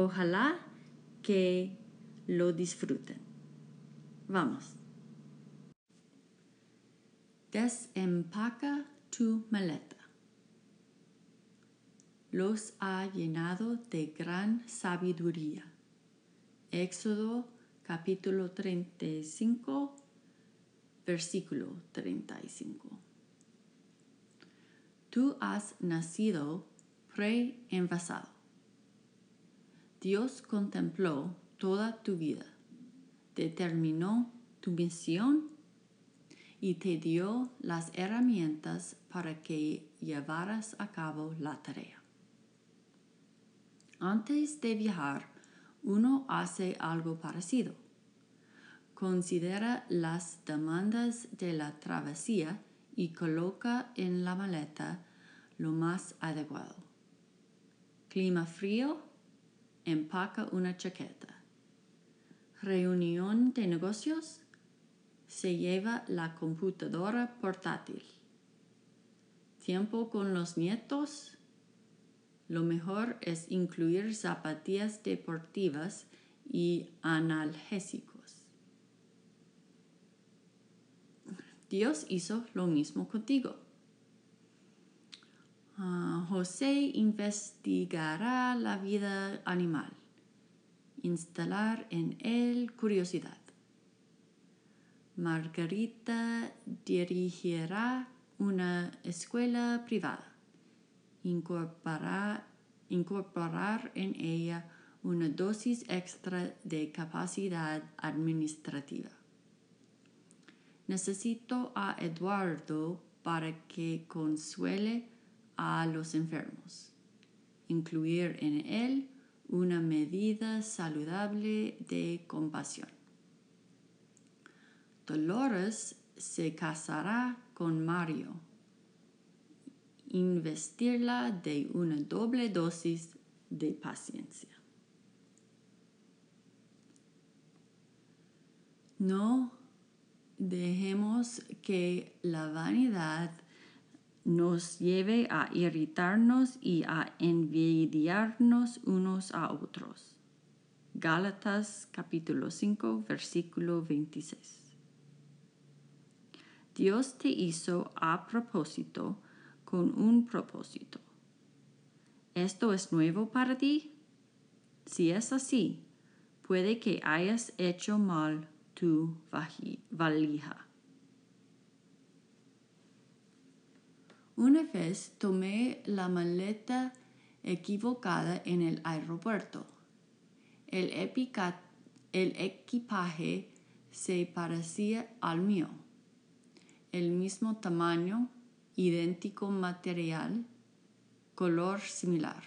Ojalá que lo disfruten. Vamos. Desempaca tu maleta. Los ha llenado de gran sabiduría. Éxodo capítulo 35, versículo 35. Tú has nacido pre-envasado Dios contempló toda tu vida, determinó tu misión y te dio las herramientas para que llevaras a cabo la tarea. Antes de viajar, uno hace algo parecido. Considera las demandas de la travesía y coloca en la maleta lo más adecuado. Clima frío, empaca una chaqueta. Reunión de negocios, se lleva la computadora portátil. Tiempo con los nietos, lo mejor es incluir zapatillas deportivas y analgésicos. Dios hizo lo mismo contigo. Ah, José investigará la vida animal, instalar en él curiosidad. Margarita dirigirá una escuela privada, incorporar, incorporar en ella una dosis extra de capacidad administrativa. Necesito a Eduardo para que consuele a los enfermos, incluir en él una medida saludable de compasión. Dolores se casará con Mario, investirla de una doble dosis de paciencia. No dejemos que la vanidad nos lleve a irritarnos y a envidiarnos unos a otros. Gálatas capítulo 5 versículo 26. Dios te hizo a propósito con un propósito. ¿Esto es nuevo para ti? Si es así, puede que hayas hecho mal tu valija. Una vez tomé la maleta equivocada en el aeropuerto. El, el equipaje se parecía al mío. El mismo tamaño, idéntico material, color similar.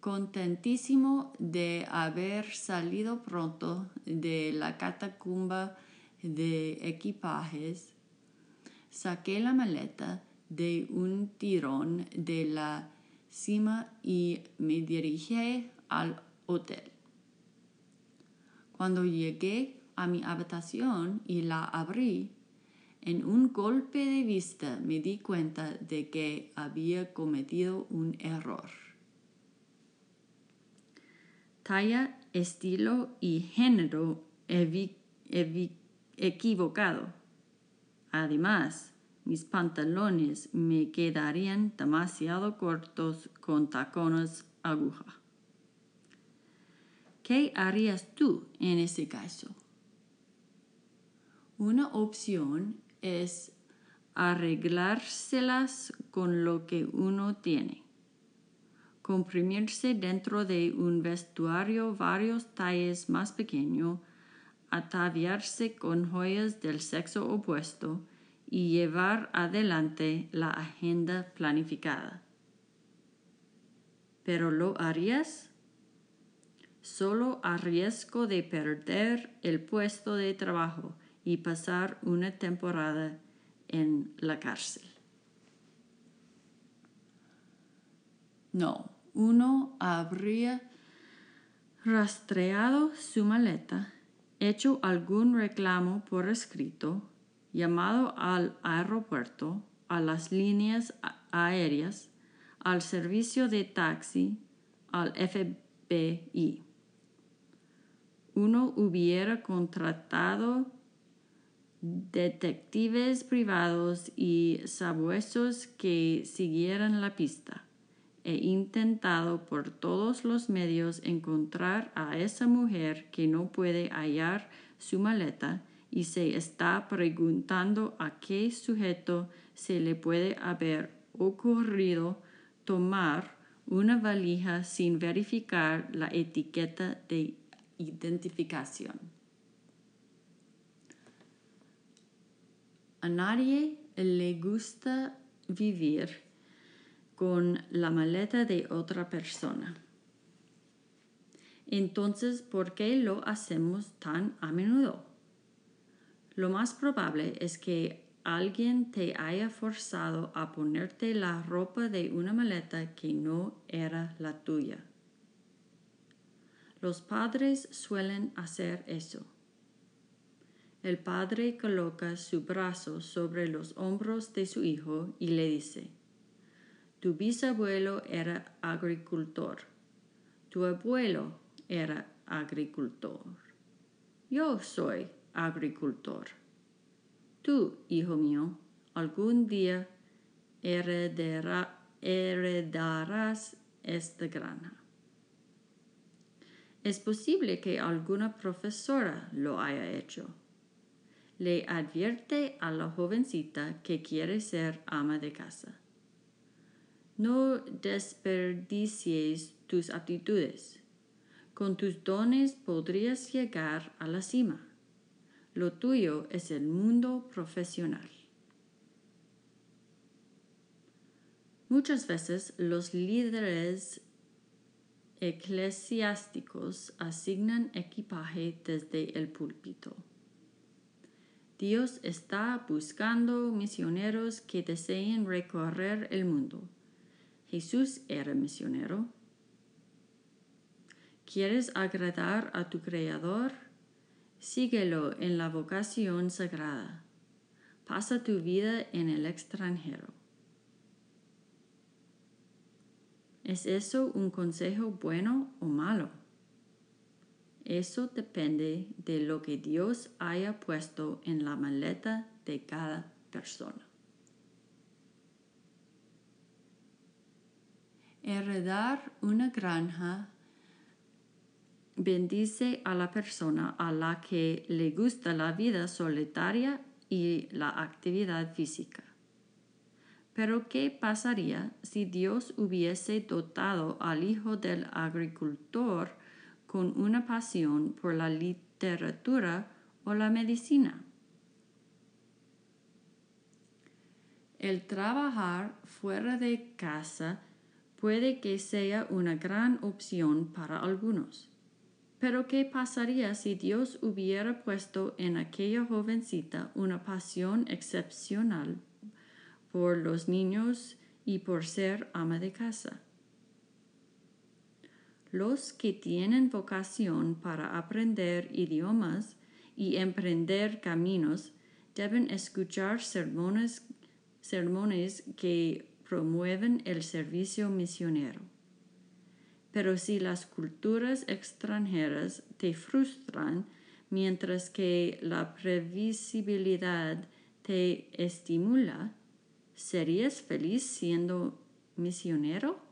Contentísimo de haber salido pronto de la catacumba de equipajes, saqué la maleta de un tirón de la cima y me dirigí al hotel. Cuando llegué a mi habitación y la abrí, en un golpe de vista me di cuenta de que había cometido un error. Talla, estilo y género equivocado. Además, mis pantalones me quedarían demasiado cortos con tacones aguja. ¿Qué harías tú en ese caso? Una opción es arreglárselas con lo que uno tiene. Comprimirse dentro de un vestuario varios talles más pequeño, ataviarse con joyas del sexo opuesto y llevar adelante la agenda planificada. ¿Pero lo harías? Solo a riesgo de perder el puesto de trabajo y pasar una temporada en la cárcel. No, uno habría rastreado su maleta, hecho algún reclamo por escrito, llamado al aeropuerto, a las líneas aéreas, al servicio de taxi, al FBI. Uno hubiera contratado detectives privados y sabuesos que siguieran la pista. He intentado por todos los medios encontrar a esa mujer que no puede hallar su maleta y se está preguntando a qué sujeto se le puede haber ocurrido tomar una valija sin verificar la etiqueta de identificación. A nadie le gusta vivir con la maleta de otra persona. Entonces, ¿por qué lo hacemos tan a menudo? Lo más probable es que alguien te haya forzado a ponerte la ropa de una maleta que no era la tuya. Los padres suelen hacer eso el padre coloca su brazo sobre los hombros de su hijo y le dice, Tu bisabuelo era agricultor, tu abuelo era agricultor, yo soy agricultor. Tú, hijo mío, algún día heredarás esta granja. Es posible que alguna profesora lo haya hecho le advierte a la jovencita que quiere ser ama de casa. No desperdicies tus aptitudes. Con tus dones podrías llegar a la cima. Lo tuyo es el mundo profesional. Muchas veces los líderes eclesiásticos asignan equipaje desde el púlpito. Dios está buscando misioneros que deseen recorrer el mundo. Jesús era misionero. ¿Quieres agradar a tu Creador? Síguelo en la vocación sagrada. Pasa tu vida en el extranjero. ¿Es eso un consejo bueno o malo? Eso depende de lo que Dios haya puesto en la maleta de cada persona. Heredar una granja bendice a la persona a la que le gusta la vida solitaria y la actividad física. Pero ¿qué pasaría si Dios hubiese dotado al hijo del agricultor con una pasión por la literatura o la medicina. El trabajar fuera de casa puede que sea una gran opción para algunos. Pero ¿qué pasaría si Dios hubiera puesto en aquella jovencita una pasión excepcional por los niños y por ser ama de casa? Los que tienen vocación para aprender idiomas y emprender caminos deben escuchar sermones, sermones que promueven el servicio misionero. Pero si las culturas extranjeras te frustran mientras que la previsibilidad te estimula, ¿serías feliz siendo misionero?